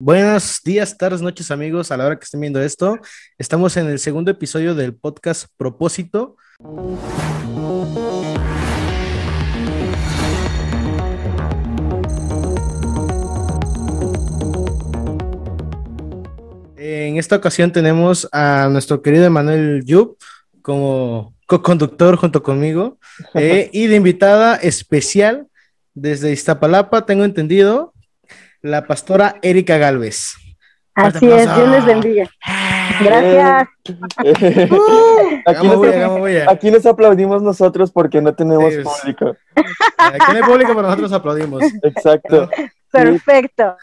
Buenos días, tardes, noches, amigos. A la hora que estén viendo esto, estamos en el segundo episodio del podcast Propósito. En esta ocasión tenemos a nuestro querido Emanuel Yub como co-conductor junto conmigo eh, y de invitada especial desde Iztapalapa, tengo entendido, la pastora Erika Galvez. Así es, Dios les bendiga. Gracias. aquí, nos, aplaudimos nosotros porque no tenemos público. Aquí no hay público, pero nosotros aplaudimos. Exacto. Perfecto.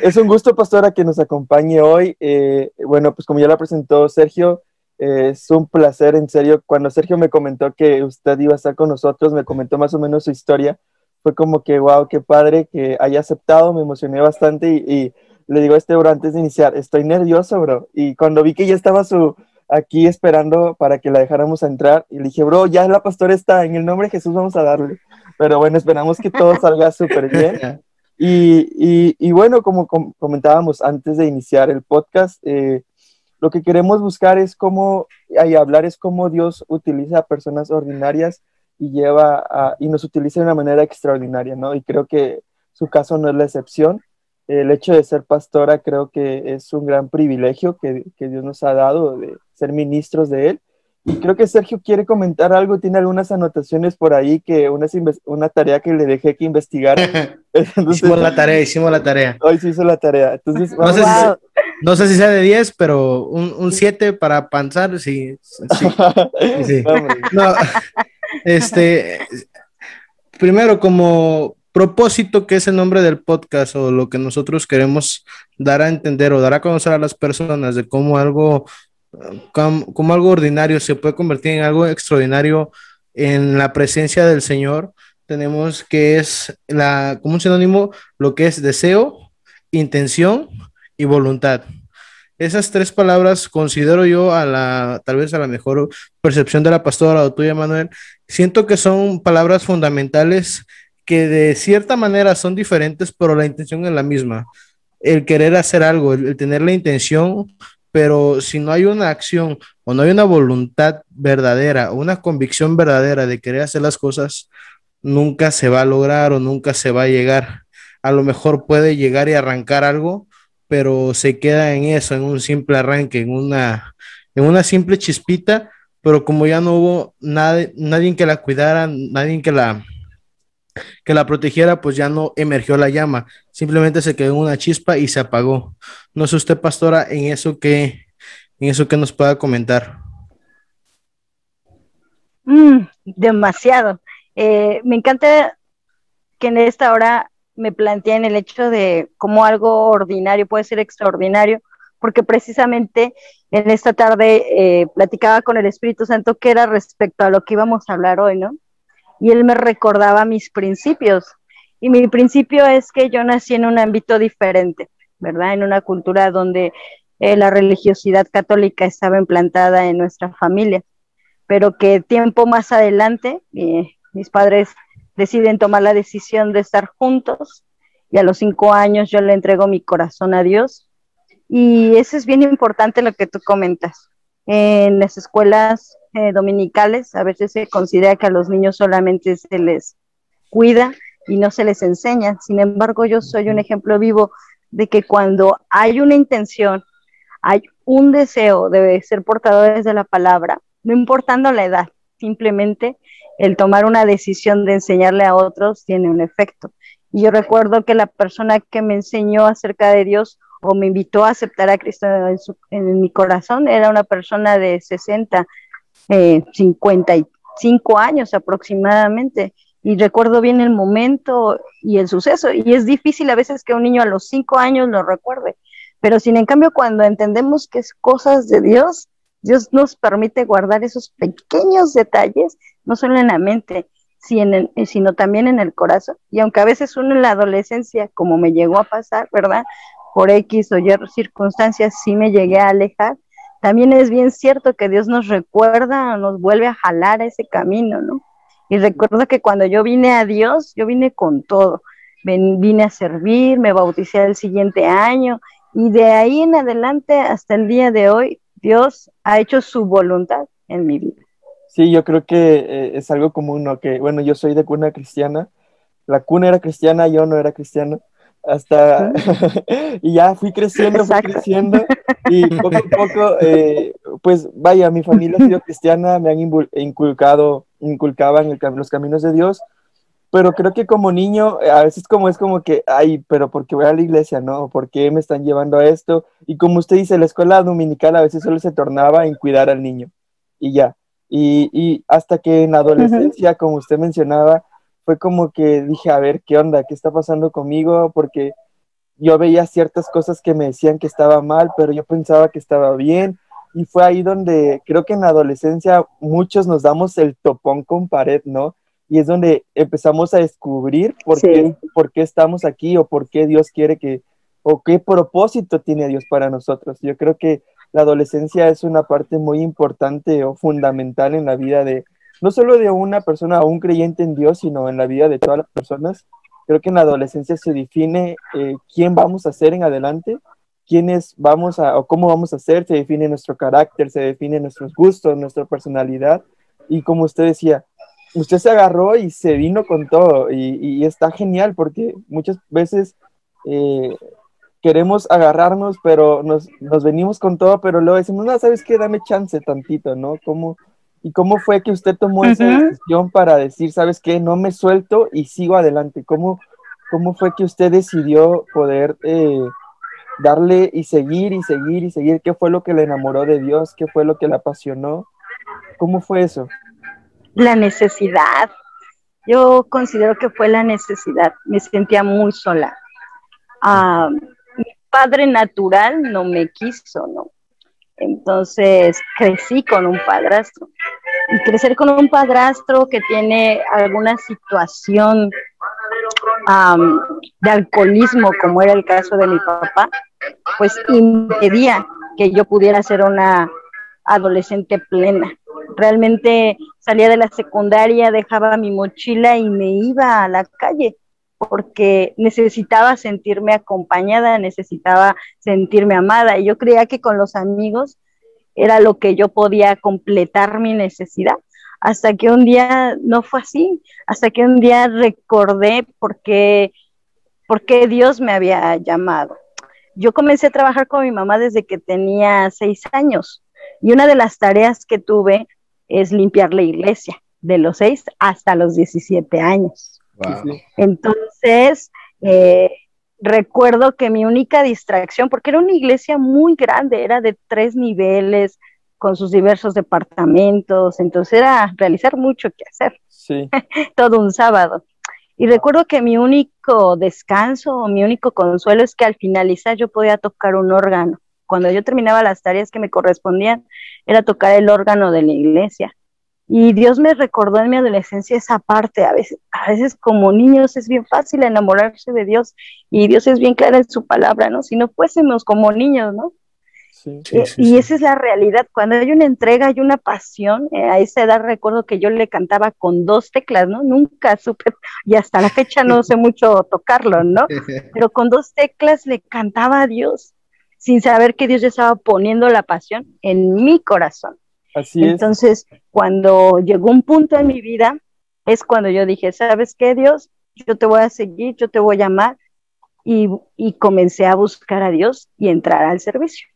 Es un, gusto, pastora, que nos acompañe hoy. Eh, bueno, pues como ya la presentó Sergio, eh, es un placer, en serio. Cuando Sergio me comentó que usted iba a estar con nosotros, me comentó más o menos su historia fue como que, wow, qué padre que haya aceptado, me emocioné bastante y, le digo a este bro antes de iniciar, estoy nervioso, bro. Y cuando vi que ya estaba su, aquí esperando para que la dejáramos entrar, y le dije, bro, ya la pastora está, en el nombre de Jesús vamos a darle. Pero bueno, esperamos que todo salga súper bien. Y, y, bueno, como comentábamos antes de iniciar el podcast, eh, lo que queremos buscar es cómo, y hablar es cómo Dios utiliza a personas ordinarias y lleva y nos utiliza de una manera extraordinaria, ¿no? Y creo que su caso no es la excepción. El hecho de ser pastora creo que es un gran privilegio que, que Dios nos ha dado de ser ministros de Él. Y creo que Sergio quiere comentar algo, tiene algunas anotaciones por ahí, que una, una tarea que le dejé que investigar. hicimos la tarea, hicimos la tarea. Hoy se hizo la tarea. Entonces, no, sé si, no, sé si, sea de 10, pero un 7 para panzar, sí. sí, sí. No, este, primero, como propósito, que es el nombre del podcast o lo que nosotros queremos dar a entender o dar a conocer a las personas de cómo algo, como, algo ordinario se puede convertir en algo extraordinario en la presencia del Señor, tenemos que es la, como un sinónimo, lo que es deseo, intención y voluntad. Esas tres palabras considero yo a la, tal vez a la mejor percepción de la pastora o tuya, Manuel. Siento que son palabras fundamentales que de cierta manera son diferentes, pero la intención es la misma. El querer hacer algo, el, tener la intención, pero si no hay una acción o no hay una voluntad verdadera, una convicción verdadera de querer hacer las cosas, nunca se va a lograr o nunca se va a llegar. A lo mejor puede llegar y arrancar algo, pero se queda en eso, en un simple arranque, en una, en una simple chispita, pero como ya no hubo nadie, nadie que la cuidara, nadie que la, que la protegiera, pues ya no emergió la llama, simplemente se quedó en una chispa y se apagó. No sé usted, pastora, en eso que, en eso que nos pueda comentar. Mm, demasiado. Eh, me encanta que en esta hora me planteé en el hecho de cómo algo ordinario puede ser extraordinario, porque precisamente en esta tarde eh, platicaba con el Espíritu Santo que era respecto a lo que íbamos a hablar hoy, ¿no? Y él me recordaba mis principios. Y mi principio es que yo nací en un ámbito diferente, ¿verdad? En una cultura donde eh, la religiosidad católica estaba implantada en nuestra familia, pero que tiempo más adelante eh, mis padres deciden tomar la decisión de estar juntos y a los cinco años yo le entrego mi corazón a Dios. Y eso es bien importante lo que tú comentas. En las escuelas eh, dominicales a veces se considera que a los niños solamente se les cuida y no se les enseña. Sin embargo, yo soy un ejemplo vivo de que cuando hay una intención, hay un deseo de ser portadores de la palabra, no importando la edad, simplemente el tomar una decisión de enseñarle a otros tiene un efecto. Y yo recuerdo que la persona que me enseñó acerca de Dios o me invitó a aceptar a Cristo en, mi corazón era una persona de 60, 55 eh, años aproximadamente. Y recuerdo bien el momento y el suceso. Y es difícil a veces que un niño a los 5 años lo recuerde. Pero sin en cambio, cuando entendemos que es cosas de Dios, Dios nos permite guardar esos pequeños detalles, no solo en la mente, sino también en el corazón. Y aunque a veces uno en la adolescencia, como me llegó a pasar, ¿verdad? Por X o Y circunstancias, sí me llegué a alejar, también es bien cierto que Dios nos recuerda, nos vuelve a jalar a ese camino, ¿no? Y recuerdo que cuando yo vine a Dios, yo vine con todo. vine a servir, me bauticé el siguiente año y de ahí en adelante hasta el día de hoy, Dios ha hecho su voluntad en mi vida. Sí, yo creo que eh, es algo común, ¿no? Que, bueno, yo soy de cuna cristiana, la cuna era cristiana, yo no era cristiano, hasta, y ya fui creciendo, fui creciendo, y poco a poco, eh, pues vaya, mi familia ha sido cristiana, me han inculcado, inculcaban el, los caminos de Dios, pero creo que como niño, a veces como es como que, ay, pero ¿por qué voy a la iglesia, no? ¿Por qué me están llevando a esto? Y como usted dice, la escuela dominical a veces solo se tornaba en cuidar al niño, y ya. Y, y hasta que en adolescencia, como usted mencionaba, fue como que dije, a ver, ¿qué onda? ¿Qué está pasando conmigo? Porque yo veía ciertas cosas que me decían que estaba mal, pero yo pensaba que estaba bien. Y fue ahí donde creo que en la adolescencia muchos nos damos el topón con pared, ¿no? Y es donde empezamos a descubrir por, qué, por qué estamos aquí o por qué Dios quiere que, o qué propósito tiene Dios para nosotros. Yo creo que la adolescencia es una parte muy importante o fundamental en la vida de, no solo de una persona o un creyente en Dios, sino en la vida de todas las personas. Creo que en la adolescencia se define eh, quién vamos a ser en adelante, quiénes vamos a, o cómo vamos a ser, se define nuestro carácter, se define nuestros gustos, nuestra personalidad. Y como usted decía, usted se agarró y se vino con todo y, está genial porque muchas veces eh, queremos agarrarnos, pero nos, nos, venimos con todo, pero luego decimos, no, ¿sabes qué? Dame chance tantito, ¿no? ¿Cómo, ¿Y cómo fue que usted tomó esa decisión para decir, ¿sabes qué? No me suelto y sigo adelante. ¿Cómo, cómo fue que usted decidió poder eh, darle y seguir y seguir y seguir? ¿Qué fue lo que le enamoró de Dios? ¿Qué fue lo que le apasionó? ¿Cómo fue eso? La necesidad. Yo considero que fue la necesidad. Me sentía muy sola. Ah, padre natural no me quiso, ¿no? Entonces crecí con un padrastro. Y crecer con un padrastro que tiene alguna situación de alcoholismo, como era el caso de mi papá, pues impedía que yo pudiera ser una adolescente plena. Realmente salía de la secundaria, dejaba mi mochila y me iba a la calle porque necesitaba sentirme acompañada, necesitaba sentirme amada. Y yo creía que con los amigos era lo que yo podía completar mi necesidad. Hasta que un día no fue así, hasta que un día recordé por qué, por qué Dios me había llamado. Yo comencé a trabajar con mi mamá desde que tenía seis años y una de las tareas que tuve es limpiar la iglesia, de los seis hasta los 17 años. Entonces, eh, recuerdo que mi única distracción, porque era una iglesia muy grande, era de tres niveles, con sus diversos departamentos, entonces era realizar mucho que hacer. Todo un sábado. Y recuerdo que mi único descanso o mi único consuelo es que al finalizar yo podía tocar un órgano. Cuando yo terminaba las tareas que me correspondían, era tocar el órgano de la iglesia. Y Dios me recordó en mi adolescencia esa parte. A veces, a veces como niños es bien fácil enamorarse de Dios y Dios es bien claro en su palabra, ¿no? Si no fuésemos como niños, ¿no? Sí, eh, y esa es la realidad. Cuando hay una entrega, hay una pasión. Eh, a esa edad recuerdo que yo le cantaba con dos teclas, ¿no? Nunca supe, y hasta la fecha no sé mucho tocarlo, ¿no? Pero con dos teclas le cantaba a Dios, sin saber que Dios ya estaba poniendo la pasión en mi corazón. Entonces, cuando llegó un punto en mi vida, es cuando yo dije, ¿sabes qué, Dios? Yo te voy a seguir, yo te voy a llamar. Y, comencé a buscar a Dios y entrar al servicio.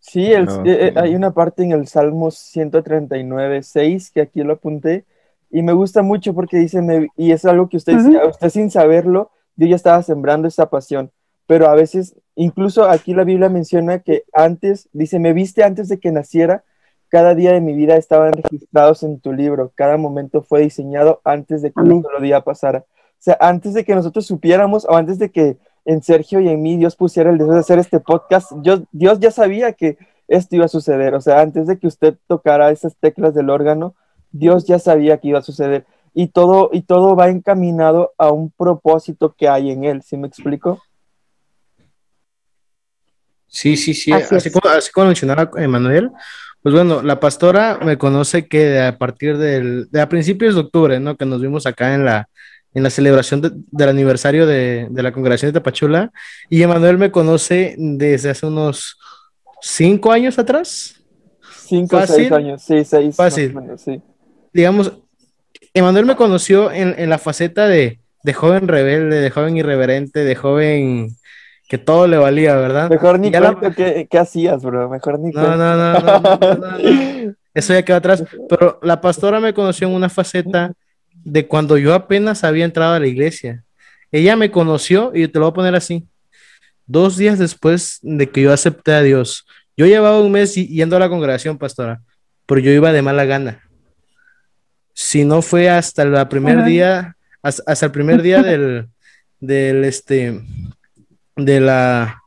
Sí, eh, eh, hay una parte en el Salmo 139, 6, que aquí lo apunté, y me gusta mucho porque dice, y es algo que usted, usted sin saberlo, yo ya estaba sembrando esa pasión, pero a veces, incluso aquí la Biblia menciona que antes, dice, me viste antes de que naciera, cada día de mi vida estaban registrados en tu libro, cada momento fue diseñado antes de que un solo día pasara. O sea, antes de que nosotros supiéramos o antes de que en Sergio y en mí Dios pusiera el deseo de hacer este podcast, yo, Dios ya sabía que esto iba a suceder. O sea, antes de que usted tocara esas teclas del órgano, Dios ya sabía que iba a suceder. Y todo, y todo va encaminado a un propósito que hay en él. ¿Sí me explico? Sí, sí, sí. Así, como, así como mencionaba Emanuel, pues bueno, la pastora me conoce que a partir del, de a principios de octubre, ¿no? Que nos vimos acá en la, en la celebración del aniversario de, la congregación de Tapachula y Emanuel me conoce desde hace unos cinco años atrás. Cinco o seis años, sí, seis. Fácil. sí. Digamos, Emanuel me conoció en, la faceta de, joven rebelde, de joven irreverente, de joven que todo le valía, ¿verdad? Mejor ni cuento ¿qué, hacías, bro. Mejor ni no, no, no, no, no, no, Eso ya quedó atrás. Pero la pastora me conoció en una faceta de cuando yo apenas había entrado a la iglesia. Ella me conoció, y te lo voy a poner así, dos días después de que yo acepté a Dios. Yo llevaba un mes yendo a la congregación, pastora, pero yo iba de mala gana. Si no fue hasta el primer día, hasta, el primer día del, del, este, de la,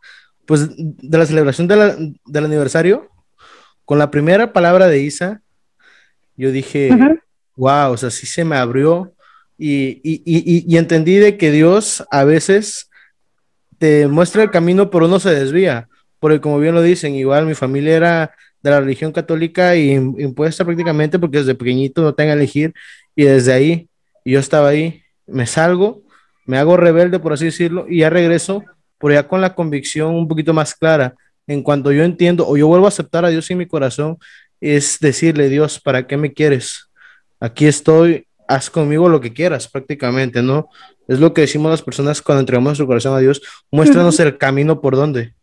pues, de la celebración del aniversario, con la primera palabra de Isa, yo dije, wow, o sea, sí se me abrió y, y, entendí de que Dios a veces te muestra el camino, pero uno se desvía, porque como bien lo dicen, igual mi familia era de la religión católica y impuesta prácticamente porque desde pequeñito no tengo que elegir y desde ahí yo estaba ahí, me salgo, me hago rebelde por así decirlo y ya regreso, pero ya con la convicción un poquito más clara en cuanto yo entiendo o yo vuelvo a aceptar a Dios en mi corazón, es decirle, Dios, ¿para qué me quieres? aquí estoy, haz conmigo lo que quieras prácticamente, ¿no? Es lo que decimos las personas cuando entregamos nuestro corazón a Dios, muéstranos el camino por donde.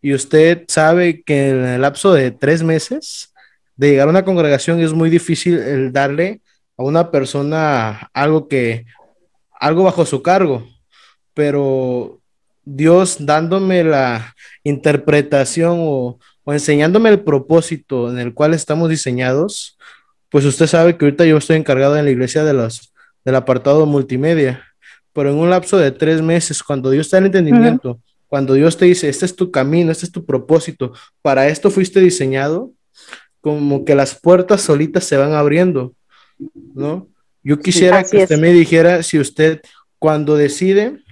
Y usted sabe que en el lapso de tres meses de llegar a una congregación es muy difícil el darle a una persona algo que, algo bajo su cargo, pero Dios dándome la interpretación o, o enseñándome el propósito en el cual estamos diseñados, pues usted sabe que ahorita yo estoy encargado en la iglesia de los, del apartado multimedia, pero en un lapso de tres meses, cuando Dios está en entendimiento, cuando Dios te dice, este es tu camino, este es tu propósito, para esto fuiste diseñado, como que las puertas solitas se van abriendo, ¿no? Yo quisiera que usted me dijera si usted, cuando decide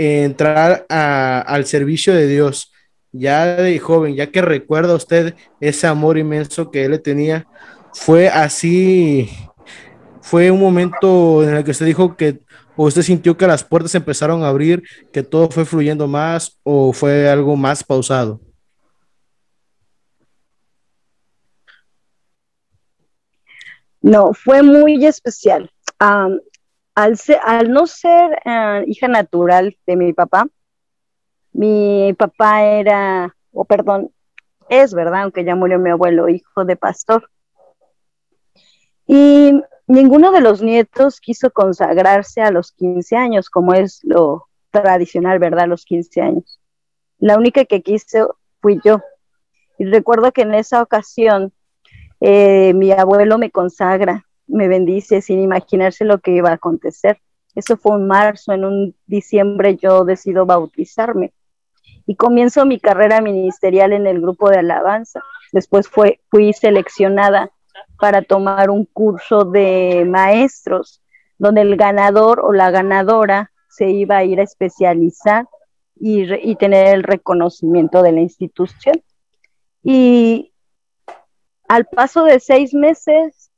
entrar al servicio de Dios, ya de joven, ya que recuerda usted ese amor inmenso que él tenía, fue así, fue un momento en el que usted dijo que o usted sintió que las puertas empezaron a abrir, que todo fue fluyendo más o fue algo más pausado. No, fue muy especial. Al, al, no ser eh, hija natural de mi papá, mi papá era, o perdón, es verdad, aunque ya murió mi abuelo, hijo de pastor. Y ninguno de los nietos quiso consagrarse a los 15 años, como es lo tradicional, ¿verdad? Los 15 años. La única que quiso fui yo. Y recuerdo que en esa ocasión eh, mi abuelo me consagra, me bendice sin imaginarse lo que iba a acontecer. Eso fue en marzo, en un diciembre yo decido bautizarme y comienzo mi carrera ministerial en el grupo de alabanza. Después fue, fui seleccionada para tomar un curso de maestros, donde el ganador o la ganadora se iba a ir a especializar y, tener el reconocimiento de la institución. Y al paso de seis meses,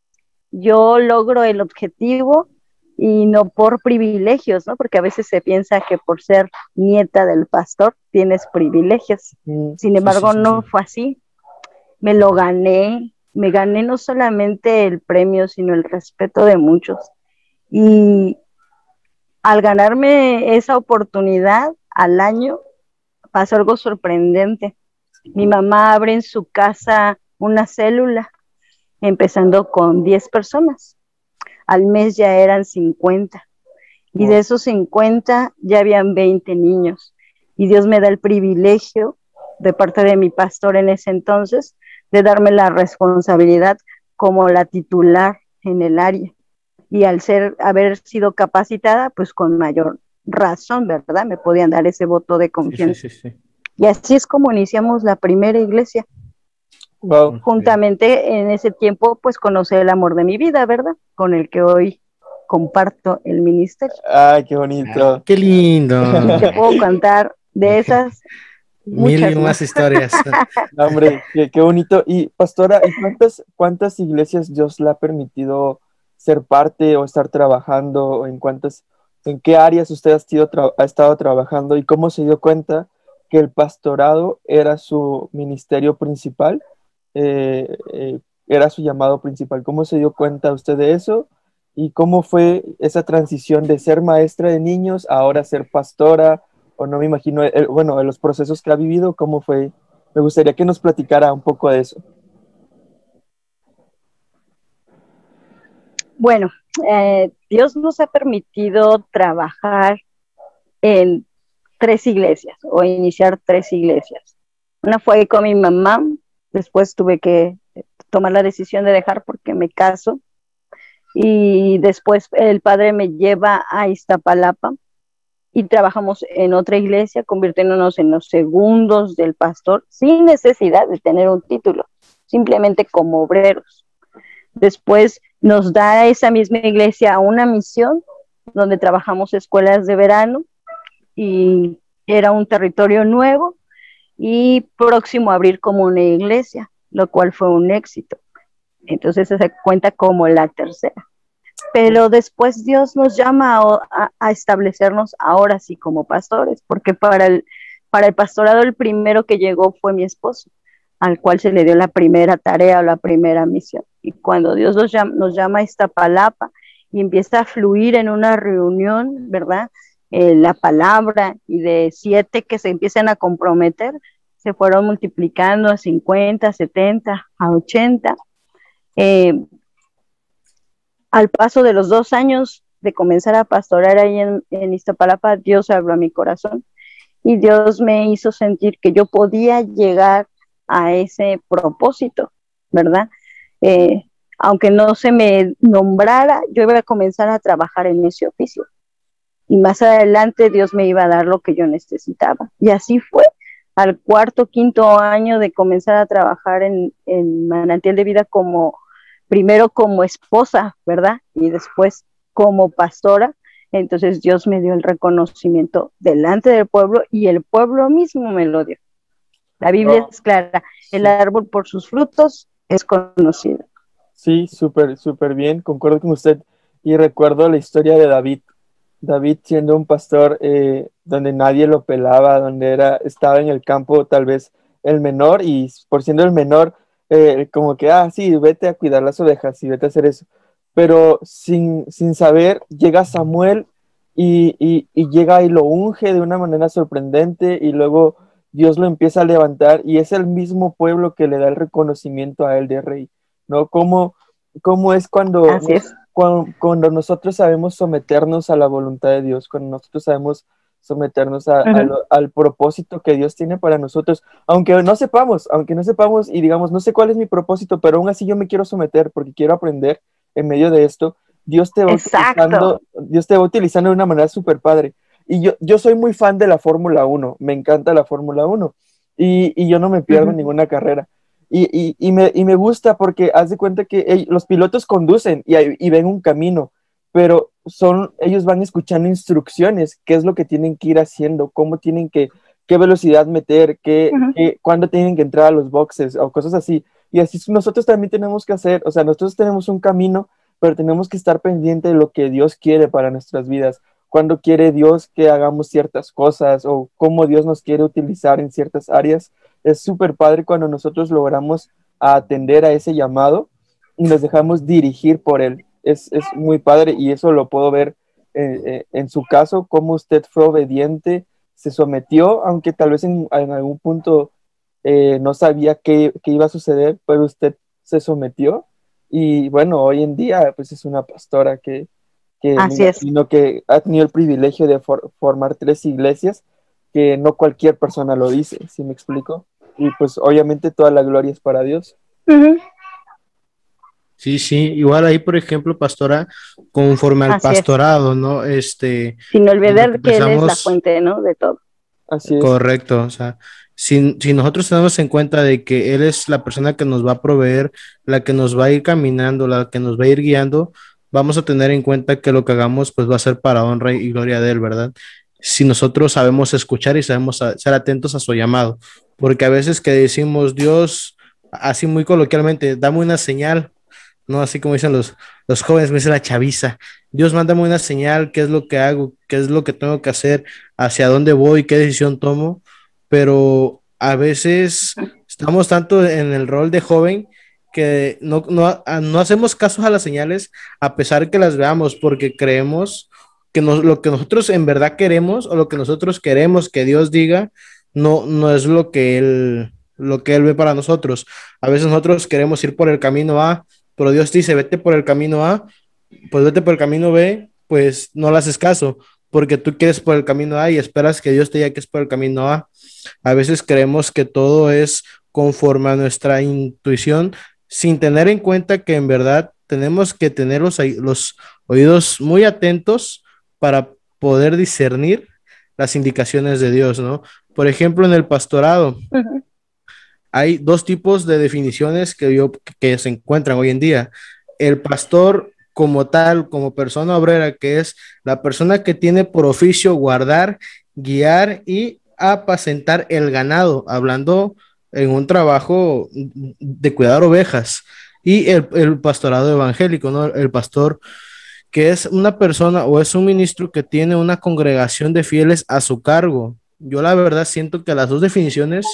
yo logro el objetivo y no por privilegios, ¿no? Porque a veces se piensa que por ser nieta del pastor tienes privilegios. Mm, Sin embargo, no fue así. Me lo gané, me gané no solamente el premio, sino el respeto de muchos. Y al ganarme esa oportunidad al año, pasó algo sorprendente. Mi mamá abre en su casa una célula, empezando con 10 personas. Al mes ya eran 50. Y de esos 50 ya habían 20 niños. Y Dios me da el privilegio, de parte de mi pastor en ese entonces, de darme la responsabilidad como la titular en el área. Y al ser, haber sido capacitada, pues con mayor razón, ¿verdad? Me podían dar ese voto de confianza. y así es como iniciamos la primera iglesia. Juntamente en ese tiempo, pues conocí el amor de mi vida, ¿verdad? Con el que hoy comparto el ministerio. Ay, qué bonito. Ah, qué lindo. Te puedo contar de esas Mil y más historias. hombre, qué, bonito. Y pastora, ¿y cuántas, cuántas iglesias Dios le ha permitido ser parte o estar trabajando, en cuántas, en qué áreas usted ha, ha estado trabajando y cómo se dio cuenta que el pastorado era su ministerio principal, eh, eh, era su llamado principal. ¿Cómo se dio cuenta usted de eso? ¿Y cómo fue esa transición de ser maestra de niños a ahora ser pastora? O no me imagino, bueno, en los procesos que ha vivido, ¿cómo fue? Me gustaría que nos platicara un poco de eso. Bueno, eh, Dios nos ha permitido trabajar en tres iglesias o iniciar tres iglesias. Una fue con mi mamá, después tuve que tomar la decisión de dejar porque me caso y después el padre me lleva a Iztapalapa y trabajamos en otra iglesia, convirtiéndonos en los segundos del pastor sin necesidad de tener un título, simplemente como obreros. Después nos da esa misma iglesia una misión donde trabajamos escuelas de verano y era un territorio nuevo y próximo a abrir como una iglesia, lo cual fue un éxito. Entonces se cuenta como la tercera. Pero después Dios nos llama a, establecernos ahora sí como pastores, porque para el, para el pastorado el primero que llegó fue mi esposo, al cual se le dio la primera tarea o la primera misión. Y cuando Dios nos llama, nos llama a esta palapa y empieza a fluir en una reunión, ¿verdad? Eh, la palabra y de siete que se empiezan a comprometer, se fueron multiplicando a 50, 70, a 80. Eh, al paso de los dos años de comenzar a pastorar ahí en, en Iztapalapa, Dios abrió mi corazón y Dios me hizo sentir que yo podía llegar a ese propósito, ¿verdad? Eh, aunque no se me nombrara, yo iba a comenzar a trabajar en ese oficio. Y más adelante Dios me iba a dar lo que yo necesitaba. Y así fue al cuarto, quinto año de comenzar a trabajar en, en Manantial de Vida como, primero como esposa, ¿verdad? Y después como pastora. Entonces Dios me dio el reconocimiento delante del pueblo y el pueblo mismo me lo dio. La Biblia es clara, el árbol por sus frutos es conocido. Sí, súper, súper bien, concuerdo con usted. Y recuerdo la historia de David. David siendo un pastor eh, donde nadie lo pelaba, donde era, estaba en el campo tal vez el menor y por siendo el menor, eh, como que, ah, sí, vete a cuidar las ovejas y vete a hacer eso. Pero sin, sin saber, llega Samuel y, y, llega y lo unge de una manera sorprendente y luego Dios lo empieza a levantar y es el mismo pueblo que le da el reconocimiento a él de rey, ¿no? ¿Cómo, cómo es cuando, Cuando, nosotros sabemos someternos a la voluntad de Dios, cuando nosotros sabemos someternos al propósito que Dios tiene para nosotros, aunque no sepamos, aunque no sepamos y digamos, no sé cuál es mi propósito, pero aún así yo me quiero someter porque quiero aprender en medio de esto, Dios te va, utilizando, Dios te va utilizando de una manera súper padre. Y yo, yo soy muy fan de la Fórmula 1, me encanta la Fórmula 1 y, y, yo no me pierdo ninguna carrera. Y, y, y, me, y me gusta porque haz de cuenta que los pilotos conducen y, y, ven un camino, pero son, ellos van escuchando instrucciones, qué es lo que tienen que ir haciendo, cómo tienen que, qué velocidad meter, qué, qué, cuándo tienen que entrar a los boxes o cosas así. Y así nosotros también tenemos que hacer, o sea, nosotros tenemos un camino, pero tenemos que estar pendiente de lo que Dios quiere para nuestras vidas cuándo quiere Dios que hagamos ciertas cosas o cómo Dios nos quiere utilizar en ciertas áreas. Es súper padre cuando nosotros logramos atender a ese llamado y nos dejamos dirigir por él. Es, muy padre y eso lo puedo ver eh, eh, en su caso, cómo usted fue obediente, se sometió, aunque tal vez en, algún punto eh, no sabía qué, qué, iba a suceder, pero usted se sometió y bueno, hoy en día pues es una pastora que, que Así es. que ha tenido el privilegio de formar tres iglesias, que no cualquier persona lo dice, ¿sí me explico? Y pues obviamente toda la gloria es para Dios. Sí, sí, igual ahí, por ejemplo, pastora, conforme al pastorado, ¿no? Este. Sin olvidar que él es la fuente, ¿no? De todo. Así es. Correcto, o sea, si, si, nosotros tenemos en cuenta de que Él es la persona que nos va a proveer, la que nos va a ir caminando, la que nos va a ir guiando, vamos a tener en cuenta que lo que hagamos pues va a ser para honra y gloria de Él, ¿verdad? Si nosotros sabemos escuchar y sabemos ser atentos a su llamado, porque a veces que decimos Dios, así muy coloquialmente, dame una señal, ¿no? Así como dicen los, los jóvenes, me dice la chaviza, Dios mándame una señal, qué es lo que hago, qué es lo que tengo que hacer, hacia dónde voy, qué decisión tomo, pero a veces estamos tanto en el rol de joven que no, no, no hacemos caso a las señales a pesar que las veamos porque creemos que lo que nosotros en verdad queremos o lo que nosotros queremos que Dios diga no, no es lo que él lo que él ve para nosotros. A veces nosotros queremos ir por el camino A, pero Dios dice, vete por el camino A, pues vete por el camino B, pues no le haces caso, porque tú quieres por el camino A y esperas que Dios te diga que es por el camino A. A veces creemos que todo es conforme a nuestra intuición, sin tener en cuenta que en verdad tenemos que tener los, los oídos muy atentos para poder discernir las indicaciones de Dios, ¿no? Por ejemplo, en el pastorado, hay dos tipos de definiciones que, yo, que se encuentran hoy en día. El pastor como tal, como persona obrera, que es la persona que tiene por oficio guardar, guiar y apacentar el ganado, hablando en un trabajo de cuidar ovejas. Y el, el pastorado evangélico, ¿no? El pastor que es una persona o es un ministro que tiene una congregación de fieles a su cargo. Yo la verdad siento que las dos definiciones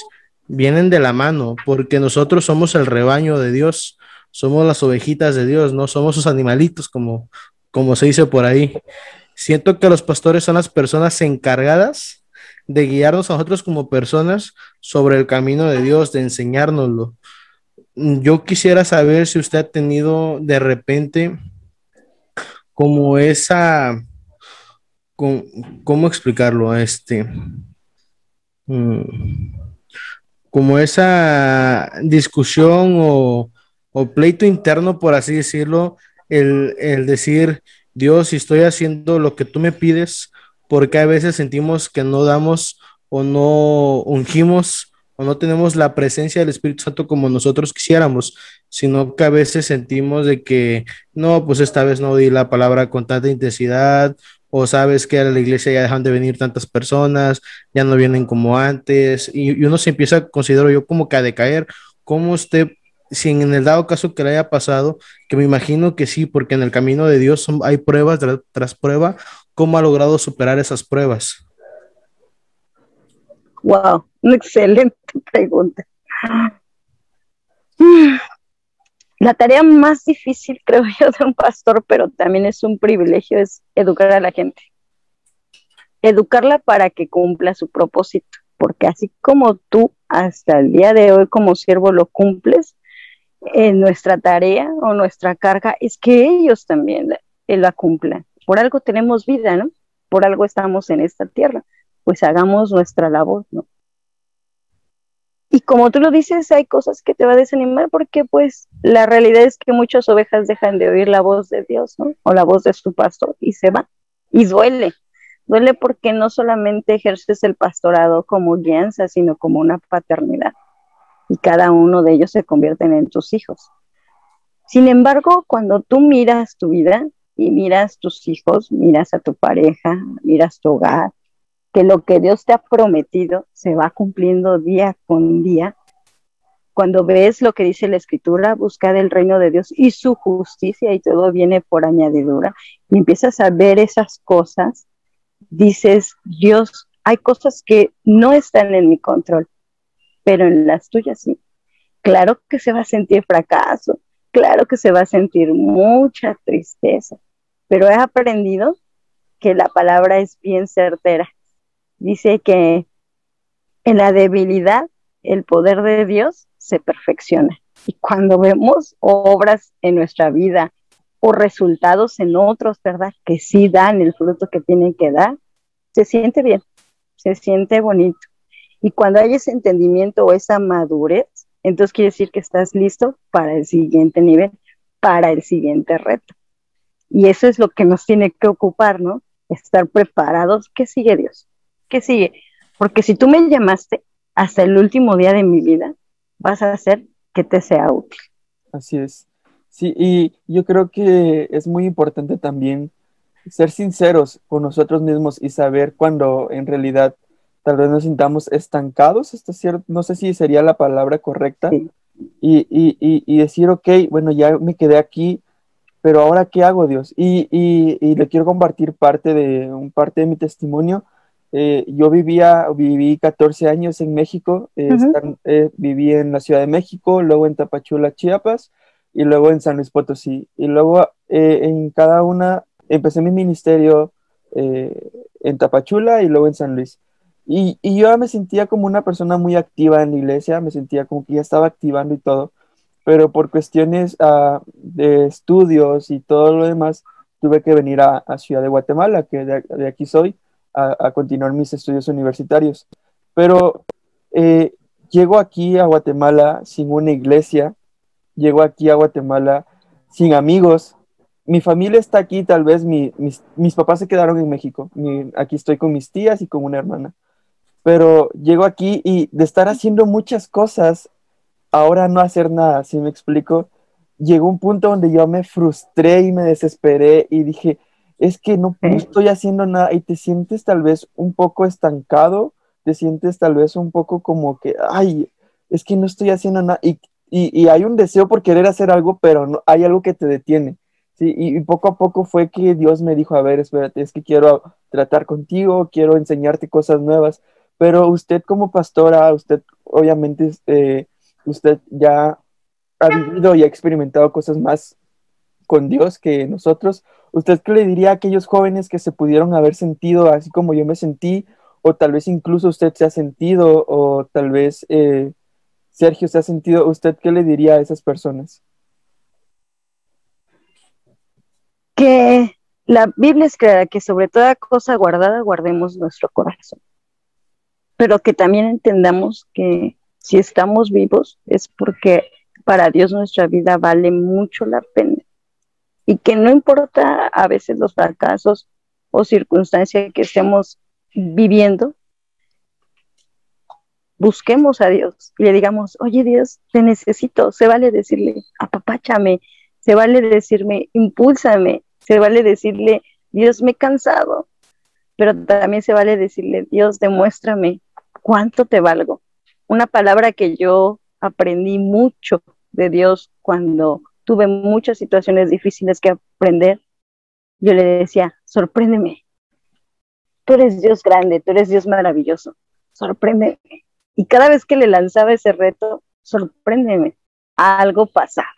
vienen de la mano, porque nosotros somos el rebaño de Dios, somos las ovejitas de Dios, no somos sus animalitos como, como se dice por ahí. Siento que los pastores son las personas encargadas de guiarnos a nosotros como personas sobre el camino de Dios, de enseñárnoslo. Yo quisiera saber si usted ha tenido de repente como esa, ¿cómo, explicarlo? Este, mm, como esa discusión o, pleito interno, por así decirlo, el, el, decir, Dios, si estoy haciendo lo que tú me pides, porque a veces sentimos que no damos o no ungimos o no tenemos la presencia del Espíritu Santo como nosotros quisiéramos, sino que a veces sentimos de que no, pues esta vez no di la palabra con tanta intensidad, o sabes que a la iglesia ya dejan de venir tantas personas, ya no vienen como antes, y, uno se empieza, considero yo, como que a decaer. ¿Cómo usted, si en el dado caso que le haya pasado, que me imagino que sí, porque en el camino de Dios hay pruebas tras, tras prueba, ¿cómo ha logrado superar esas pruebas? Wow, una excelente pregunta. La tarea más difícil, creo yo, de un pastor, pero también es un privilegio, es educar a la gente. Educarla para que cumpla su propósito, porque así como tú hasta el día de hoy como siervo lo cumples, en nuestra tarea o nuestra carga es que ellos también la, la cumplan. Por algo tenemos vida, ¿no? Por algo estamos en esta tierra, pues hagamos nuestra labor, ¿no? Y como tú lo dices, hay cosas que te va a desanimar porque pues la realidad es que muchas ovejas dejan de oír la voz de Dios, ¿no? O la voz de su pastor y se van. Y duele. Duele porque no solamente ejerces el pastorado como guianza, sino como una paternidad. Y cada uno de ellos se convierten en tus hijos. Sin embargo, cuando tú miras tu vida y miras tus hijos, miras a tu pareja, miras tu hogar, que lo que Dios te ha prometido se va cumpliendo día con día. Cuando ves lo que dice la escritura, buscar el reino de Dios y su justicia y todo viene por añadidura y empiezas a ver esas cosas, dices, Dios, hay cosas que no están en mi control, pero en las tuyas sí. Claro que se va a sentir fracaso, claro que se va a sentir mucha tristeza, pero he aprendido que la palabra es bien certera dice que en la debilidad el poder de Dios se perfecciona. Y cuando vemos obras en nuestra vida o resultados en otros, ¿verdad? Que sí dan el fruto que tienen que dar, se siente bien, se siente bonito. Y cuando hay ese entendimiento o esa madurez, entonces quiere decir que estás listo para el siguiente nivel, para el siguiente reto. Y eso es lo que nos tiene que ocupar, ¿no? Estar preparados. ¿Qué sigue Dios? ¿Qué sigue? Porque si tú me llamaste hasta el último día de mi vida, vas a hacer que te sea útil. Así es. Sí, y yo creo que es muy importante también ser sinceros con nosotros mismos y saber cuando en realidad tal vez nos sintamos estancados, ¿está cierto? no sé si sería la palabra correcta, y, y, y, decir, ok, bueno, ya me quedé aquí, pero ahora qué hago, Dios? Y, y, le quiero compartir parte de, un parte de mi testimonio. Eh, yo vivía, viví 14 años en México, eh, eh, viví en la Ciudad de México, luego en Tapachula, Chiapas, y luego en San Luis Potosí. Y luego en cada una empecé mi ministerio en Tapachula y luego en San Luis. Y, y, yo me sentía como una persona muy activa en la iglesia, me sentía como que ya estaba activando y todo, pero por cuestiones uh, de estudios y todo lo demás, tuve que venir a, a Ciudad de Guatemala, que de, aquí soy, a, a, continuar mis estudios universitarios. Pero eh, llego aquí a Guatemala sin una iglesia, llego aquí a Guatemala sin amigos. Mi familia está aquí, tal vez mi, mis, mis, papás se quedaron en México. Mi, aquí estoy con mis tías y con una hermana pero llego aquí y de estar haciendo muchas cosas, ahora no hacer nada, si me explico? Llegó un punto donde yo me frustré y me desesperé y dije, es que no, estoy haciendo nada y te sientes tal vez un poco estancado, te sientes tal vez un poco como que, ay, es que no estoy haciendo nada y, y, hay un deseo por querer hacer algo, pero no, hay algo que te detiene. Sí, y, y, poco a poco fue que Dios me dijo, a ver, espérate, es que quiero tratar contigo, quiero enseñarte cosas nuevas, pero usted como pastora, usted obviamente, eh, usted ya ha vivido y ha experimentado cosas más con Dios que nosotros. ¿Usted qué le diría a aquellos jóvenes que se pudieron haber sentido así como yo me sentí? O tal vez incluso usted se ha sentido, o tal vez eh, Sergio se ha sentido. ¿Usted qué le diría a esas personas? Que la Biblia es clara que sobre toda cosa guardada guardemos nuestro corazón pero que también entendamos que si estamos vivos es porque para Dios nuestra vida vale mucho la pena y que no importa a veces los fracasos o circunstancias que estemos viviendo, busquemos a Dios y le digamos, oye Dios, te necesito, se vale decirle, apapáchame, se vale decirme, impúlsame, se vale decirle, Dios, me he cansado, pero también se vale decirle, Dios, demuéstrame ¿cuánto te valgo? Una palabra que yo aprendí mucho de Dios cuando tuve muchas situaciones difíciles que aprender. Yo le decía, sorpréndeme. Tú eres Dios grande, tú eres Dios maravilloso. Sorpréndeme. Y cada vez que le lanzaba ese reto, sorpréndeme. Algo pasaba.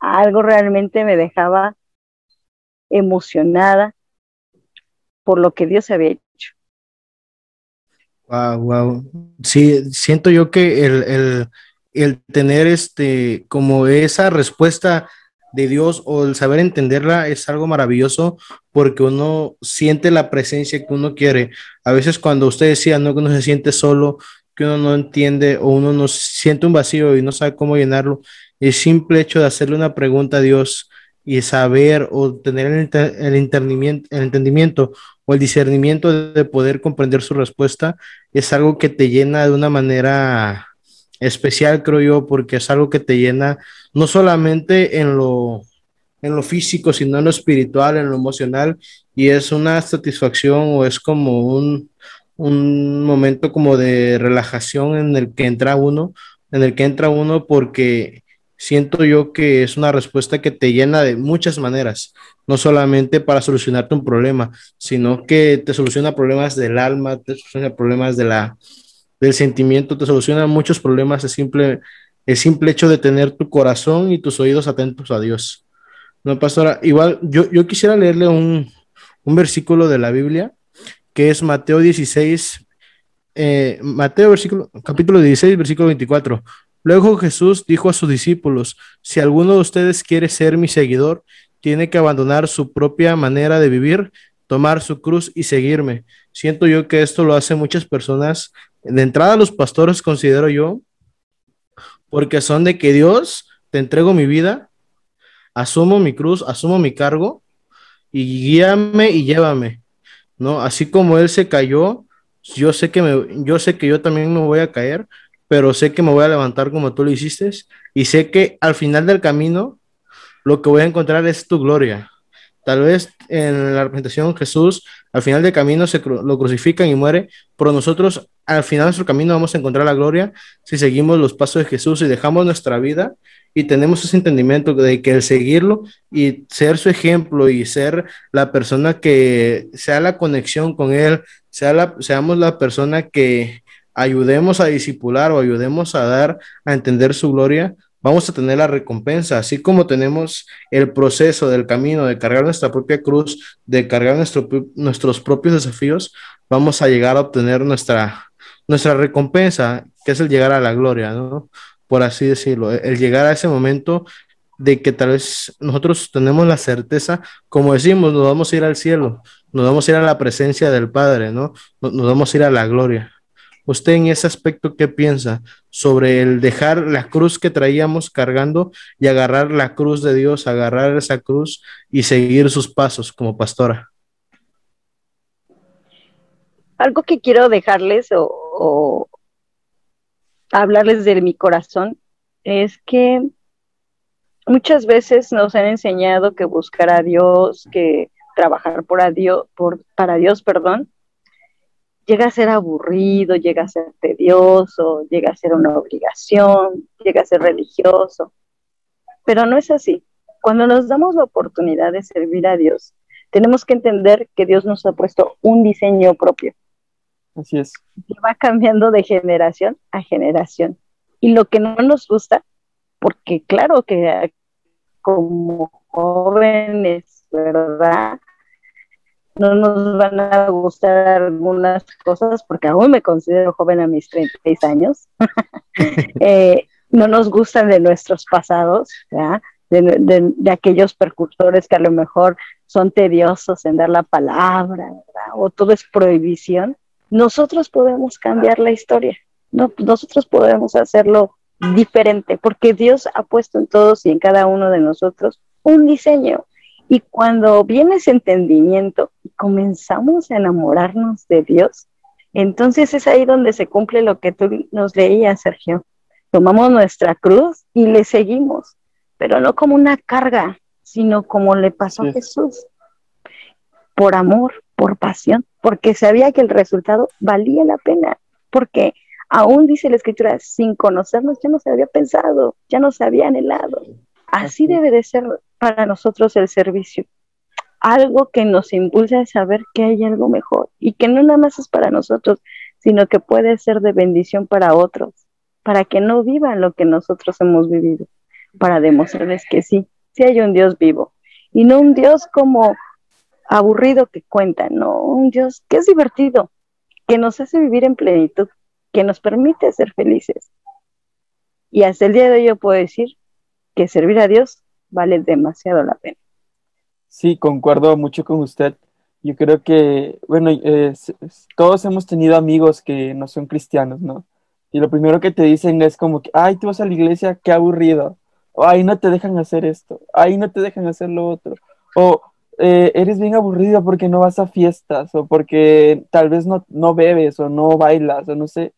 Algo realmente me dejaba emocionada por lo que Dios había hecho Wow, wow. Sí, siento yo que el, el, tener este, como esa respuesta de Dios o el saber entenderla es algo maravilloso porque uno siente la presencia que uno quiere. A veces cuando usted decía, no, que uno se siente solo, que uno no entiende o uno no siente un vacío y no sabe cómo llenarlo, el simple hecho de hacerle una pregunta a Dios y saber o tener el, el, el entendimiento o el discernimiento de poder comprender su respuesta es algo que te llena de una manera especial, creo yo, porque es algo que te llena no solamente en lo, en lo físico, sino en lo espiritual, en lo emocional, y es una satisfacción o es como un, un momento como de relajación en el que entra uno, en el que entra uno porque siento yo que es una respuesta que te llena de muchas maneras, no solamente para solucionarte un problema, sino que te soluciona problemas del alma, te soluciona problemas de la, del sentimiento, te soluciona muchos problemas, el simple, el simple hecho de tener tu corazón y tus oídos atentos a Dios. No, pastora, igual yo, yo quisiera leerle un, un versículo de la Biblia, que es Mateo 16, eh, Mateo versículo, capítulo 16, versículo 24. Luego Jesús dijo a sus discípulos, si alguno de ustedes quiere ser mi seguidor, tiene que abandonar su propia manera de vivir, tomar su cruz y seguirme. Siento yo que esto lo hacen muchas personas. De entrada los pastores considero yo, porque son de que Dios, te entrego mi vida, asumo mi cruz, asumo mi cargo y guíame y llévame. ¿No? Así como él se cayó, yo sé que yo sé que yo también me voy a caer, pero sé que me voy a levantar como tú lo hiciste y sé que al final del camino lo que voy a encontrar es tu gloria. Tal vez en la representación Jesús al final del camino se lo crucifican y muere, pero nosotros al final de nuestro camino vamos a encontrar la gloria si seguimos los pasos de Jesús y dejamos nuestra vida y tenemos ese entendimiento de que el seguirlo y ser su ejemplo y ser la persona que sea la conexión con él, sea la, seamos la persona que ayudemos a disipular o ayudemos a dar a entender su gloria, vamos a tener la recompensa, así como tenemos el proceso del camino de cargar nuestra propia cruz, de cargar nuestro, nuestros propios desafíos, vamos a llegar a obtener nuestra, nuestra recompensa, que es el llegar a la gloria, ¿no? Por así decirlo, el llegar a ese momento de que tal vez nosotros tenemos la certeza, como decimos, nos vamos a ir al cielo, nos vamos a ir a la presencia del Padre, ¿no? Nos vamos a ir a la gloria. ¿Usted en ese aspecto qué piensa sobre el dejar la cruz que traíamos cargando y agarrar la cruz de Dios, agarrar esa cruz y seguir sus pasos como pastora? Algo que quiero dejarles o, hablarles de mi corazón es que muchas veces nos han enseñado que buscar a Dios, que trabajar por a Dios, por, para Dios, perdón, llega a ser aburrido, llega a ser tedioso, llega a ser una obligación, llega a ser religioso. Pero no es así. Cuando nos damos la oportunidad de servir a Dios, tenemos que entender que Dios nos ha puesto un diseño propio. Así es. Que va cambiando de generación a generación. Y lo que no nos gusta, porque claro que como jóvenes, ¿verdad? No nos van a gustar algunas cosas, porque aún me considero joven a mis 36 años, eh, no nos gustan de nuestros pasados, de, aquellos percursores que a lo mejor son tediosos en dar la palabra, o todo es prohibición, nosotros podemos cambiar la historia, no, nosotros podemos hacerlo diferente, porque Dios ha puesto en todos y en cada uno de nosotros un diseño, y cuando viene ese entendimiento y comenzamos a enamorarnos de Dios, entonces es ahí donde se cumple lo que tú nos leías, Sergio. Tomamos nuestra cruz y le seguimos, pero no como una carga, sino como le pasó a Jesús, por amor, por pasión, porque sabía que el resultado valía la pena, porque aún dice la escritura, sin conocernos ya no se había pensado, ya no se había anhelado. Así debe de ser para nosotros el servicio. Algo que nos impulsa a saber que hay algo mejor y que no nada más es para nosotros, sino que puede ser de bendición para otros, para que no vivan lo que nosotros hemos vivido, para demostrarles que sí, sí hay un Dios vivo y no un Dios como aburrido que cuenta, no, un Dios que es divertido, que nos hace vivir en plenitud, que nos permite ser felices. Y hasta el día de hoy yo puedo decir que servir a Dios vale demasiado la pena. Sí, concuerdo mucho con usted. Yo creo que, bueno, todos hemos tenido amigos que no son cristianos, ¿no? Y lo primero que te dicen es como que, ay, tú vas a la iglesia, qué aburrido. O, ay, no te dejan hacer esto. Ay, no te dejan hacer lo otro. O eh, eres bien aburrido porque no vas a fiestas. O porque tal vez no, no bebes o no bailas o no sé.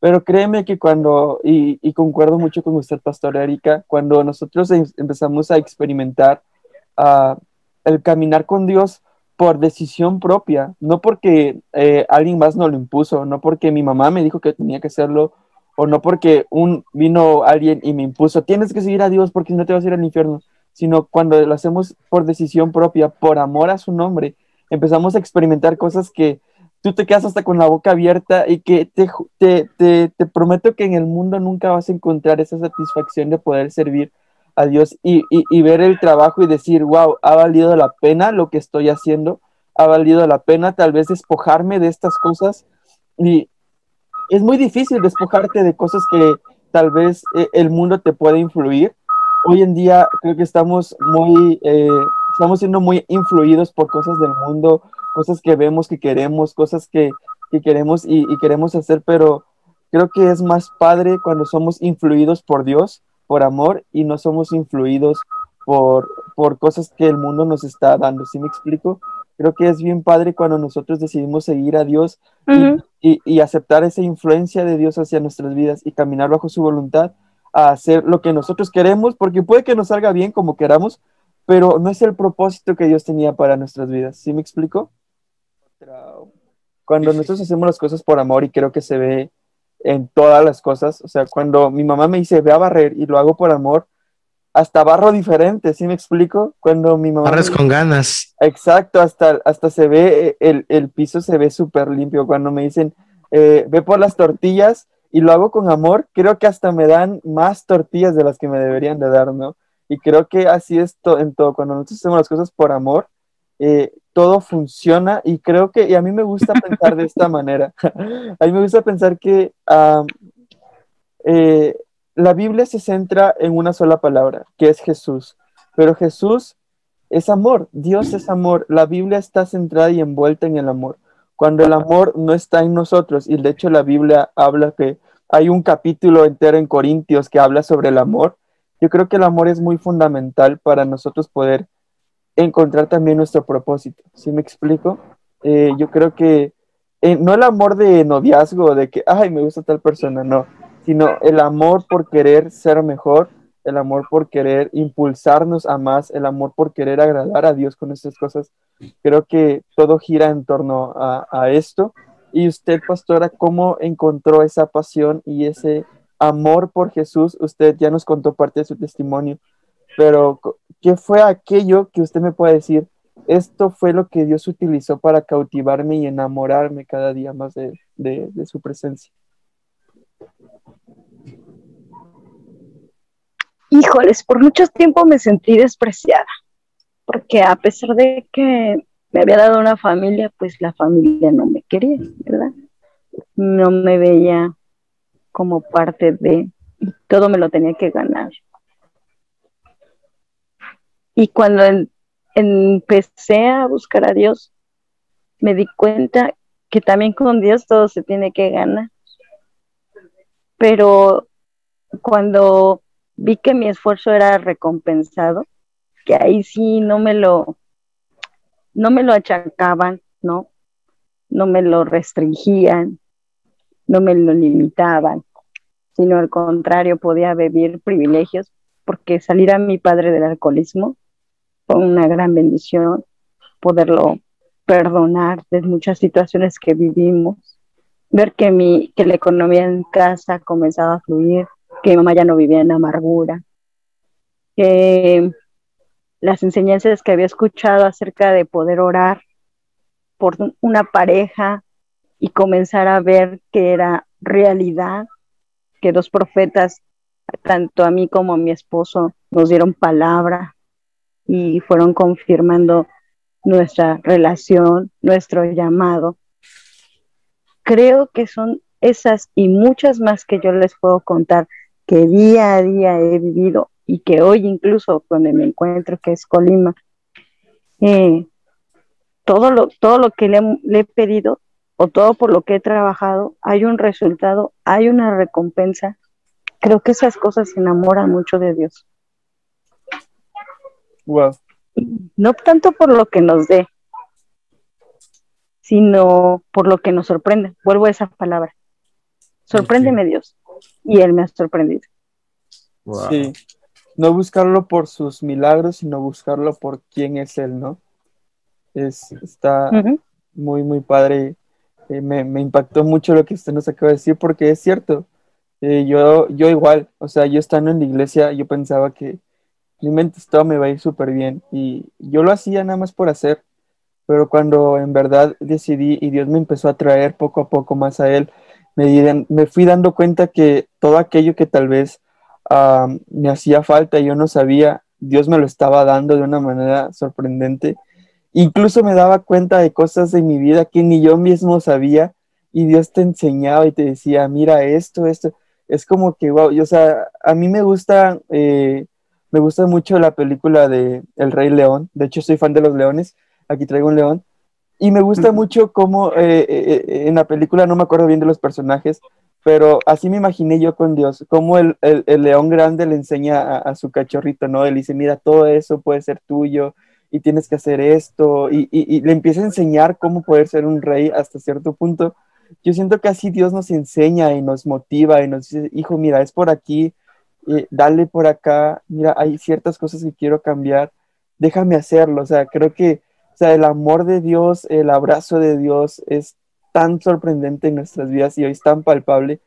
Pero créeme que cuando, y, concuerdo mucho con usted, Pastor Erika, cuando nosotros em, empezamos a experimentar uh, el caminar con Dios por decisión propia, no porque eh, alguien más nos lo impuso, no porque mi mamá me dijo que tenía que hacerlo, o no porque un, vino alguien y me impuso, tienes que seguir a Dios porque no te vas a ir al infierno, sino cuando lo hacemos por decisión propia, por amor a su nombre, empezamos a experimentar cosas que tú te quedas hasta con la boca abierta y que te, te, te, prometo que en el mundo nunca vas a encontrar esa satisfacción de poder servir a Dios y, y, ver el trabajo y decir, wow, ha valido la pena lo que estoy haciendo, ha valido la pena tal vez despojarme de estas cosas y es muy difícil despojarte de cosas que tal vez eh, el mundo te puede influir. Hoy en día creo que estamos muy, eh, estamos siendo muy influidos por cosas del mundo, cosas que vemos que queremos, cosas que, queremos y, queremos hacer, pero creo que es más padre cuando somos influidos por Dios, por amor, y no somos influidos por, por cosas que el mundo nos está dando. ¿Sí me explico? Creo que es bien padre cuando nosotros decidimos seguir a Dios y, y, aceptar esa influencia de Dios hacia nuestras vidas y caminar bajo su voluntad a hacer lo que nosotros queremos, porque puede que nos salga bien como queramos, pero no es el propósito que Dios tenía para nuestras vidas. ¿Sí me explico? Cuando nosotros hacemos las cosas por amor y creo que se ve en todas las cosas, o sea, cuando mi mamá me dice, ve a barrer y lo hago por amor, hasta barro diferente, ¿sí me explico? Cuando mi mamá... Barres con ganas. Exacto, hasta, hasta se ve, el, el piso se ve súper limpio. Cuando me dicen, eh, ve por las tortillas y lo hago con amor, creo que hasta me dan más tortillas de las que me deberían de dar, ¿no? Y creo que así es en todo, cuando nosotros hacemos las cosas por amor, eh, todo funciona y creo que, y a mí me gusta pensar de esta manera, a mí me gusta pensar que eh, la Biblia se centra en una sola palabra, que es Jesús, pero Jesús es amor, Dios es amor, la Biblia está centrada y envuelta en el amor cuando el amor no está en nosotros. Y de hecho la Biblia habla que hay un capítulo entero en Corintios que habla sobre el amor. Yo creo que el amor es muy fundamental para nosotros poder encontrar también nuestro propósito. ¿Sí me explico? Eh, yo creo que eh, no el amor de noviazgo, de que, ay, me gusta tal persona, no, sino el amor por querer ser mejor, el amor por querer impulsarnos a más, el amor por querer agradar a Dios con estas cosas. Creo que todo gira en torno a, esto. Y usted, pastora, ¿cómo encontró esa pasión y ese amor por Jesús? Usted ya nos contó parte de su testimonio, pero ¿qué fue aquello que usted me puede decir? Esto fue lo que Dios utilizó para cautivarme y enamorarme cada día más de su presencia. híjoles, por mucho tiempo me sentí despreciada, porque a pesar de que me había dado una familia, pues la familia no me quería, ¿verdad? No me veía como parte de, todo me lo tenía que ganar. Y cuando empecé a buscar a Dios, me di cuenta que también con Dios todo se tiene que ganar. Pero cuando vi que mi esfuerzo era recompensado, que ahí sí no me lo, no me lo achacaban, ¿no? No me lo restringían, no me lo limitaban, sino al contrario, podía vivir privilegios, porque salir a mi padre del alcoholismo fue una gran bendición, poderlo perdonar de muchas situaciones que vivimos, ver que, mi, que la economía en casa comenzaba a fluir, que mi mamá ya no vivía en amargura, que las enseñanzas que había escuchado acerca de poder orar por una pareja y comenzar a ver que era realidad, que dos profetas, tanto a mí como a mi esposo, nos dieron palabra y fueron confirmando nuestra relación, nuestro llamado. Creo que son esas y muchas más que yo les puedo contar que día a día he vivido y que hoy incluso cuando me encuentro, que es Colima, eh, todo, lo, todo lo que le, he pedido o todo por lo que he trabajado, hay un resultado, hay una recompensa. Creo que esas cosas enamoran mucho de Dios. Wow. No tanto por lo que nos dé, sino por lo que nos sorprende. Vuelvo a esa palabra. Sorpréndeme Dios y Él me ha sorprendido. Sí, no buscarlo por sus milagros, sino buscarlo por quién es Él, ¿no? Es, está muy, muy padre. Eh, me, impactó mucho lo que usted nos acaba de decir porque es cierto. Eh, yo, yo igual, o sea, yo estando en la iglesia, yo pensaba que mi mente todo me va a ir súper bien y yo lo hacía nada más por hacer, pero cuando en verdad decidí y Dios me empezó a traer poco a poco más a Él, me, fui dando cuenta que todo aquello que tal vez me hacía falta y yo no sabía, Dios me lo estaba dando de una manera sorprendente. Incluso me daba cuenta de cosas de mi vida que ni yo mismo sabía y Dios te enseñaba y te decía, mira esto, esto. Es como que, wow, o sea, a mí me gusta, eh, me gusta mucho la película de El Rey León. De hecho, soy fan de los leones. Aquí traigo un león. Y me gusta mucho cómo eh, eh, eh, en la película, no me acuerdo bien de los personajes, pero así me imaginé yo con Dios, cómo el, león grande le enseña a, su cachorrito, ¿no? Él dice, mira, todo eso puede ser tuyo y tienes que hacer esto, y, le empieza a enseñar cómo poder ser un rey hasta cierto punto. Yo siento que así Dios nos enseña y nos motiva y nos dice, hijo, mira, es por aquí, dale por acá, mira, hay ciertas cosas que quiero cambiar déjame hacerlo. O sea, creo que o sea, el amor de Dios, el abrazo de Dios es tan sorprendente en nuestras vidas y hoy es tan palpable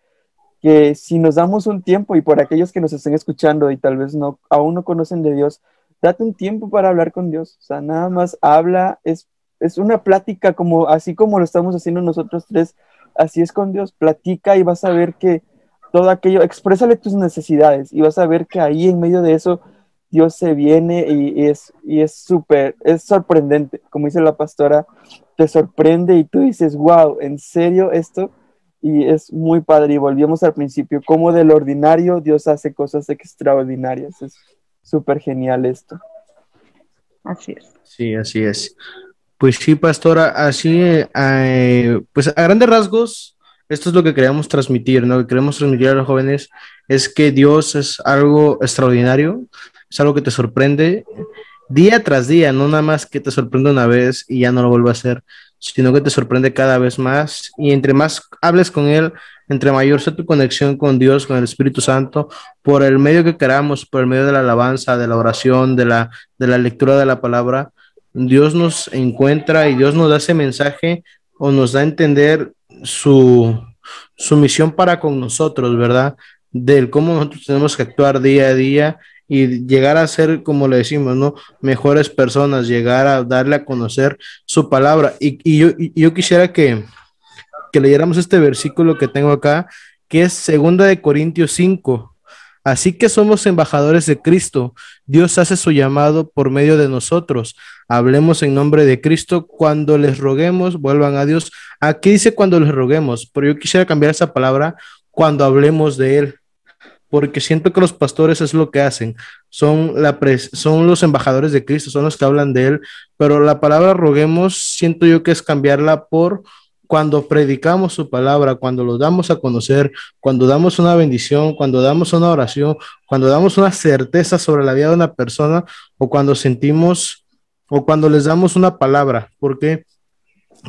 que si nos damos un tiempo y por aquellos que nos estén escuchando y tal vez no aún no conocen de Dios, date un tiempo para hablar con Dios. O sea, nada más habla, es, es una plática como así como lo estamos haciendo nosotros tres, así es con Dios. Platica y vas a ver que todo aquello, exprésale tus necesidades y vas a ver que ahí en medio de eso Dios se viene y, es y es súper, es sorprendente, como dice la pastora, te sorprende y tú dices, wow, ¿en serio esto? Y es muy padre y volvemos al principio, como del ordinario Dios hace cosas extraordinarias, es súper genial esto. Así es. Sí, así es. Pues sí, pastora, así, eh, pues a grandes rasgos, esto es lo que queremos transmitir, ¿no? Lo que queremos transmitir a los jóvenes es que Dios es algo extraordinario, es algo que te sorprende día tras día, no nada más que te sorprende una vez y ya no lo vuelve a hacer, sino que te sorprende cada vez más y entre más hables con Él, entre mayor sea tu conexión con Dios, con el Espíritu Santo, por el medio que queramos, por el medio de la alabanza, de la oración, de la, de la lectura de la palabra, Dios nos encuentra y Dios nos da ese mensaje o nos da a entender su, su misión para con nosotros, ¿verdad? Del cómo nosotros tenemos que actuar día a día y llegar a ser, como le decimos, ¿no? Mejores personas, llegar a darle a conocer su palabra. Y, y yo, yo, quisiera que, que leyéramos este versículo que tengo acá, que es segunda de Corintios 5. Así que somos embajadores de Cristo. Dios hace su llamado por medio de nosotros. Hablemos en nombre de Cristo. Cuando les roguemos, vuelvan a Dios. Aquí dice cuando les roguemos, pero yo quisiera cambiar esa palabra cuando hablemos de Él. Porque siento que los pastores es lo que hacen. Son, la son los embajadores de Cristo, son los que hablan de Él. Pero la palabra roguemos, siento yo que es cambiarla por cuando predicamos su palabra, cuando lo damos a conocer, cuando damos una bendición, cuando damos una oración, cuando damos una certeza sobre la vida de una persona o cuando sentimos o cuando les damos una palabra. ¿Por qué?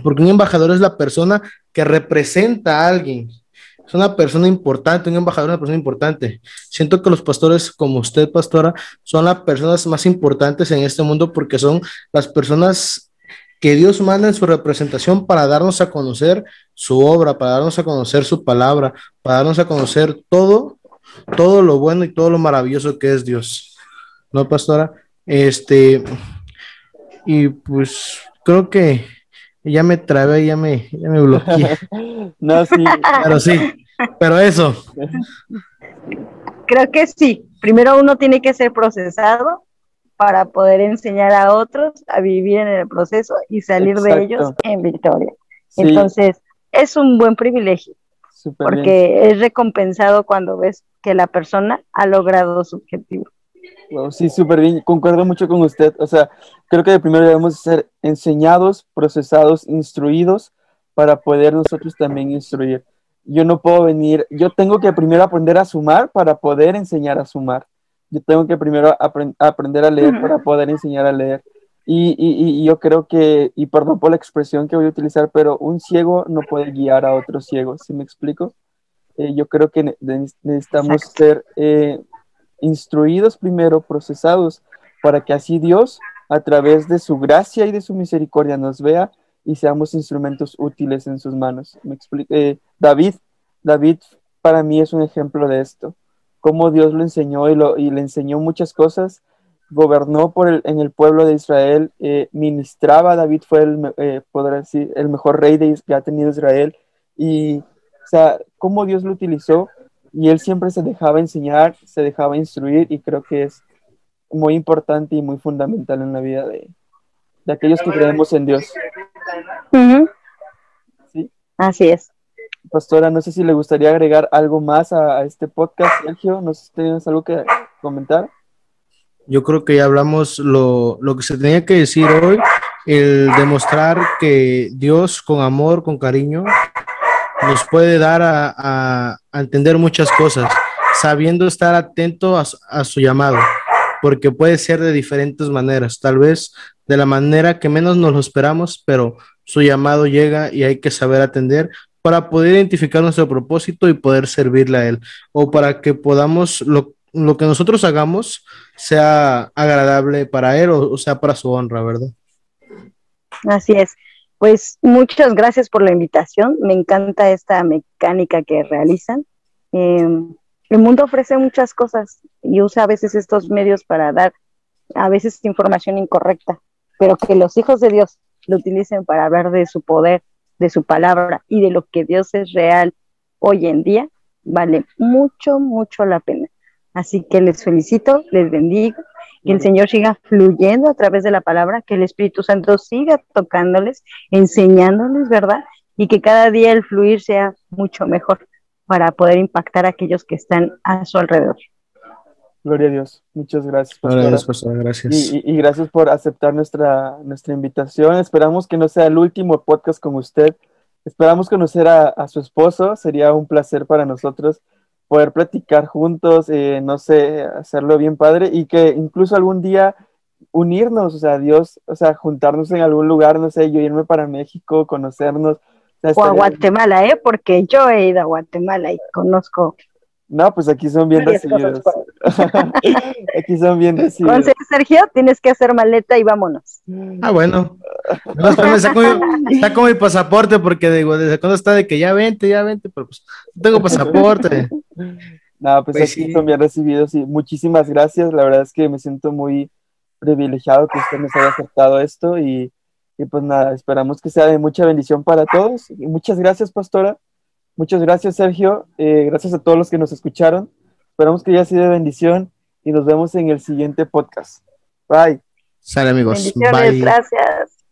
Porque un embajador es la persona que representa a alguien. Es una persona importante, un embajador es una persona importante. Siento que los pastores, como usted, pastora, son las personas más importantes en este mundo porque son las personas que Dios manda en su representación para darnos a conocer su obra, para darnos a conocer su palabra, para darnos a conocer todo, todo lo bueno y todo lo maravilloso que es Dios. ¿No, pastora? Este, y pues creo que ya me trabé, ya me, ya me bloqueé. no, sí. Pero sí, pero eso. Creo que sí. Primero uno tiene que ser procesado para poder enseñar a otros a vivir en el proceso y salir de ellos en victoria. Entonces, es un buen privilegio, porque es recompensado cuando ves que la persona ha logrado su objetivo. sí, súper bien, concuerdo mucho con usted. O sea, creo que primero debemos ser enseñados, procesados, instruidos para poder nosotros también instruir. Yo no puedo venir, yo tengo que primero aprender a sumar para poder enseñar a sumar yo tengo que primero aprender a leer para poder enseñar a leer. Y, y, yo creo que, y perdón por la expresión que voy a utilizar, pero un ciego no puede guiar a otro ciego, ¿sí me explico? Eh, yo creo que necesitamos ser eh, instruidos primero, procesados, para que así Dios, a través de su gracia y de su misericordia, nos vea y seamos instrumentos útiles en sus manos. ¿Me explico? Eh, David, David para mí es un ejemplo de esto cómo Dios lo enseñó y, lo, y le enseñó muchas cosas. Gobernó por el, en el pueblo de Israel, eh, ministraba, David fue el, eh, decir, el mejor rey de, que ha tenido Israel. Y, o sea, cómo Dios lo utilizó y él siempre se dejaba enseñar, se dejaba instruir y creo que es muy importante y muy fundamental en la vida de, de aquellos que creemos en Dios. ¿Sí? Así es. Pastora, no sé si le gustaría agregar algo más a, este podcast, Sergio. No sé si tienes algo que comentar. Yo creo que ya hablamos lo, que se tenía que decir hoy, el demostrar que Dios con amor, con cariño, nos puede dar a, entender muchas cosas, sabiendo estar atento a, a, su llamado, porque puede ser de diferentes maneras, tal vez de la manera que menos nos lo esperamos, pero su llamado llega y hay que saber atender para poder identificar nuestro propósito y poder servirle a Él, o para que podamos, lo, lo que nosotros hagamos sea agradable para Él o, sea para su honra, ¿verdad? Así es. Pues muchas gracias por la invitación. Me encanta esta mecánica que realizan. Em, el mundo ofrece muchas cosas y usa a veces estos medios para dar a veces información incorrecta, pero que los hijos de Dios lo utilicen para hablar de su poder, de su palabra y de lo que Dios es real hoy en día, vale mucho, mucho la pena. Así que les felicito, les bendigo, que el Señor siga fluyendo a través de la palabra, que el Espíritu Santo siga tocándoles, enseñándoles, ¿verdad? Y que cada día el fluir sea mucho mejor para poder impactar a aquellos que están a su alrededor. Gloria a Dios. Muchas gracias. Gracias, Gracias. Y, gracias por aceptar nuestra, nuestra invitación. Esperamos que no sea el último podcast con usted. Esperamos conocer a, su esposo. Sería un placer para nosotros poder platicar juntos, eh, no sé, hacerlo bien padre y que incluso algún día unirnos, o sea, Dios, o sea, juntarnos en algún lugar, no sé, yo irme para México, conocernos. O, a Guatemala, ¿eh? Porque yo he ido a Guatemala y conozco no, pues aquí son bien recibidos. aquí son bien recibidos. Entonces, Sergio, tienes que hacer maleta y vámonos. Ah, bueno. está, como, mi pasaporte porque digo, desde cuando está de que ya vente, ya vente, pero pues tengo pasaporte. No, pues, pues aquí son bien recibidos y muchísimas gracias. La verdad es que me siento muy privilegiado que usted nos haya aceptado esto y, y pues nada, esperamos que sea de mucha bendición para todos. Y muchas gracias, pastora. Muchas gracias, Sergio. Eh, gracias a todos los que nos escucharon. Esperamos que haya sido de bendición y nos vemos en el siguiente podcast. Bye. Sale, amigos. Bye. Gracias.